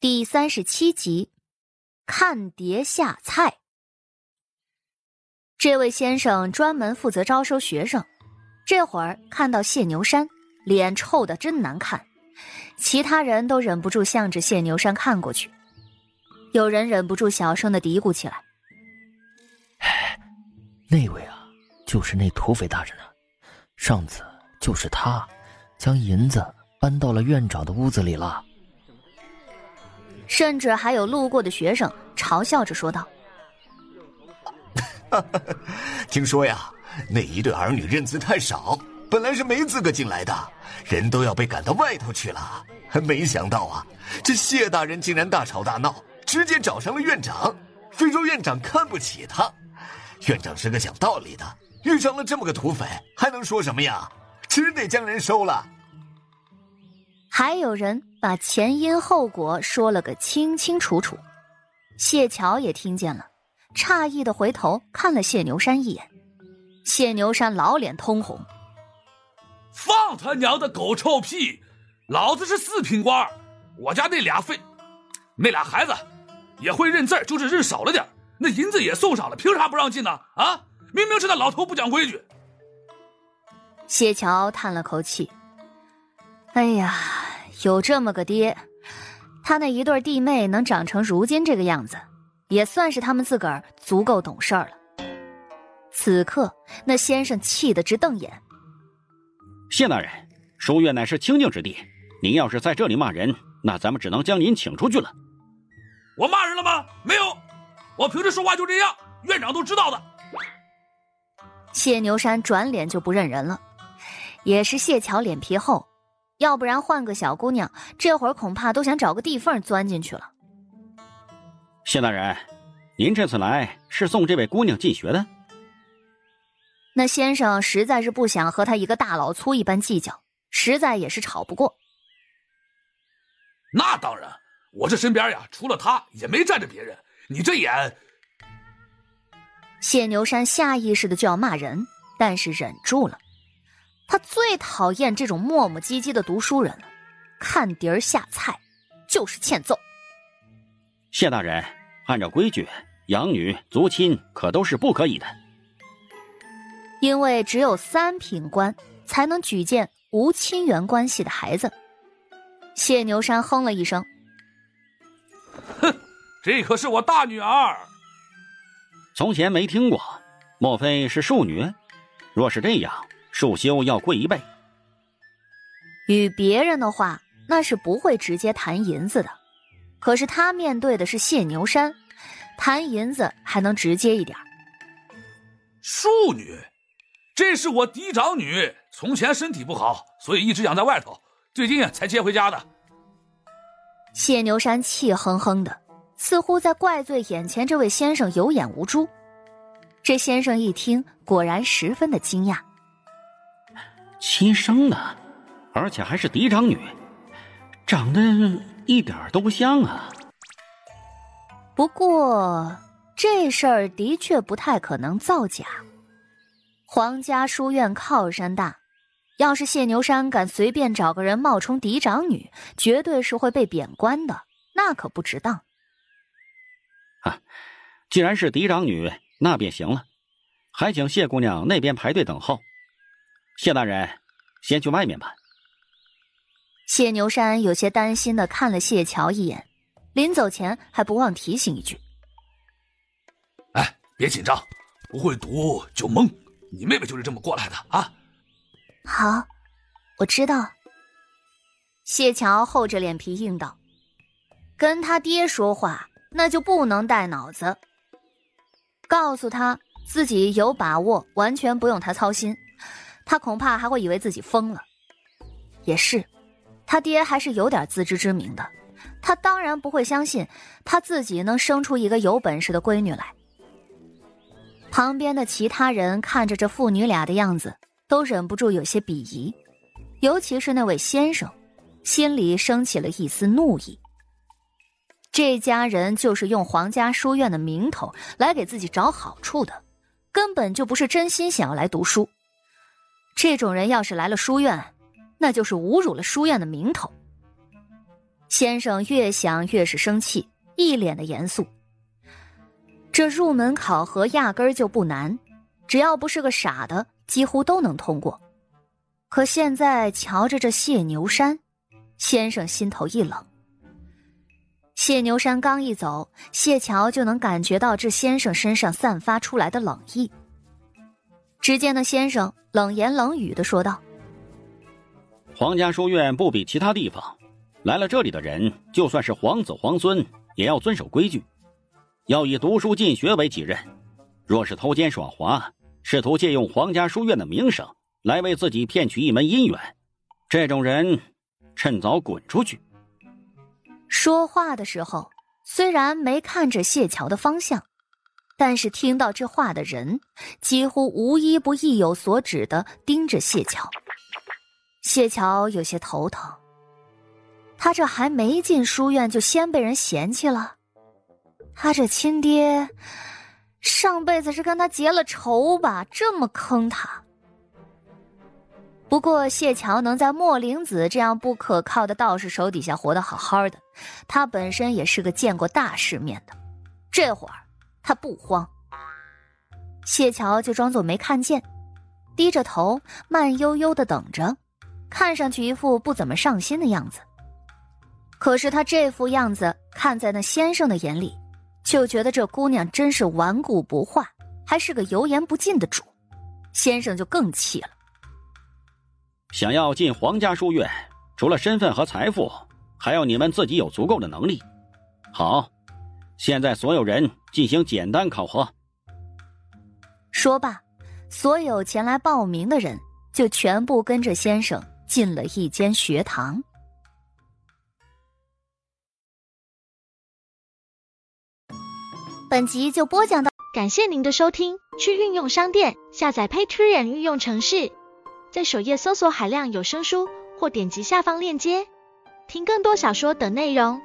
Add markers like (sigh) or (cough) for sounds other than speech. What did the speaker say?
第三十七集，看碟下菜。这位先生专门负责招收学生，这会儿看到谢牛山，脸臭的真难看，其他人都忍不住向着谢牛山看过去，有人忍不住小声的嘀咕起来：“那位啊，就是那土匪大人啊，上次就是他，将银子搬到了院长的屋子里了。”甚至还有路过的学生嘲笑着说道：“ (laughs) 听说呀，那一对儿女认字太少，本来是没资格进来的，人都要被赶到外头去了。没想到啊，这谢大人竟然大吵大闹，直接找上了院长，非说院长看不起他。院长是个讲道理的，遇上了这么个土匪，还能说什么呀？只得将人收了。”还有人把前因后果说了个清清楚楚，谢桥也听见了，诧异的回头看了谢牛山一眼，谢牛山老脸通红，放他娘的狗臭屁！老子是四品官，我家那俩废，那俩孩子也会认字，就是认少了点，那银子也送上了，凭啥不让进呢？啊，明明是那老头不讲规矩。谢桥叹了口气。哎呀，有这么个爹，他那一对弟妹能长成如今这个样子，也算是他们自个儿足够懂事儿了。此刻，那先生气得直瞪眼。谢大人，书院乃是清净之地，您要是在这里骂人，那咱们只能将您请出去了。我骂人了吗？没有，我平时说话就这样，院长都知道的。谢牛山转脸就不认人了，也是谢桥脸皮厚。要不然换个小姑娘，这会儿恐怕都想找个地缝钻进去了。谢大人，您这次来是送这位姑娘进学的？那先生实在是不想和他一个大老粗一般计较，实在也是吵不过。那当然，我这身边呀，除了他也没站着别人。你这眼……谢牛山下意识的就要骂人，但是忍住了。他最讨厌这种磨磨唧唧的读书人了，看碟儿下菜，就是欠揍。谢大人，按照规矩，养女族亲可都是不可以的。因为只有三品官才能举荐无亲缘关系的孩子。谢牛山哼了一声：“哼，这可是我大女儿。从前没听过，莫非是庶女？若是这样。”束修要贵一倍。与别人的话，那是不会直接谈银子的。可是他面对的是谢牛山，谈银子还能直接一点。庶女，这是我嫡长女，从前身体不好，所以一直养在外头，最近才接回家的。谢牛山气哼哼的，似乎在怪罪眼前这位先生有眼无珠。这先生一听，果然十分的惊讶。亲生的，而且还是嫡长女，长得一点都不像啊。不过这事儿的确不太可能造假。皇家书院靠山大，要是谢牛山敢随便找个人冒充嫡长女，绝对是会被贬官的，那可不值当。啊，既然是嫡长女，那便行了，还请谢姑娘那边排队等候。谢大人，先去外面吧。谢牛山有些担心的看了谢桥一眼，临走前还不忘提醒一句：“哎，别紧张，不会读就蒙。你妹妹就是这么过来的啊。”好，我知道。谢桥厚着脸皮应道：“跟他爹说话，那就不能带脑子。告诉他自己有把握，完全不用他操心。”他恐怕还会以为自己疯了。也是，他爹还是有点自知之明的。他当然不会相信他自己能生出一个有本事的闺女来。旁边的其他人看着这父女俩的样子，都忍不住有些鄙夷，尤其是那位先生，心里升起了一丝怒意。这家人就是用皇家书院的名头来给自己找好处的，根本就不是真心想要来读书。这种人要是来了书院，那就是侮辱了书院的名头。先生越想越是生气，一脸的严肃。这入门考核压根儿就不难，只要不是个傻的，几乎都能通过。可现在瞧着这谢牛山，先生心头一冷。谢牛山刚一走，谢桥就能感觉到这先生身上散发出来的冷意。只见那先生冷言冷语的说道：“皇家书院不比其他地方，来了这里的人，就算是皇子皇孙，也要遵守规矩，要以读书进学为己任。若是偷奸耍滑，试图借用皇家书院的名声来为自己骗取一门姻缘，这种人，趁早滚出去。”说话的时候，虽然没看着谢桥的方向，但是听到这话的人几乎无一不意有所指的盯着谢桥。谢桥有些头疼，他这还没进书院就先被人嫌弃了，他这亲爹上辈子是跟他结了仇吧？这么坑他。不过谢桥能在莫灵子这样不可靠的道士手底下活得好好的，他本身也是个见过大世面的，这会儿他不慌。谢桥就装作没看见，低着头慢悠悠的等着，看上去一副不怎么上心的样子。可是他这副样子看在那先生的眼里，就觉得这姑娘真是顽固不化，还是个油盐不进的主，先生就更气了。想要进皇家书院，除了身份和财富，还要你们自己有足够的能力。好，现在所有人进行简单考核。说罢，所有前来报名的人就全部跟着先生进了一间学堂。本集就播讲到，感谢您的收听。去运用商店下载 Patreon 运用城市。在首页搜索海量有声书，或点击下方链接听更多小说等内容。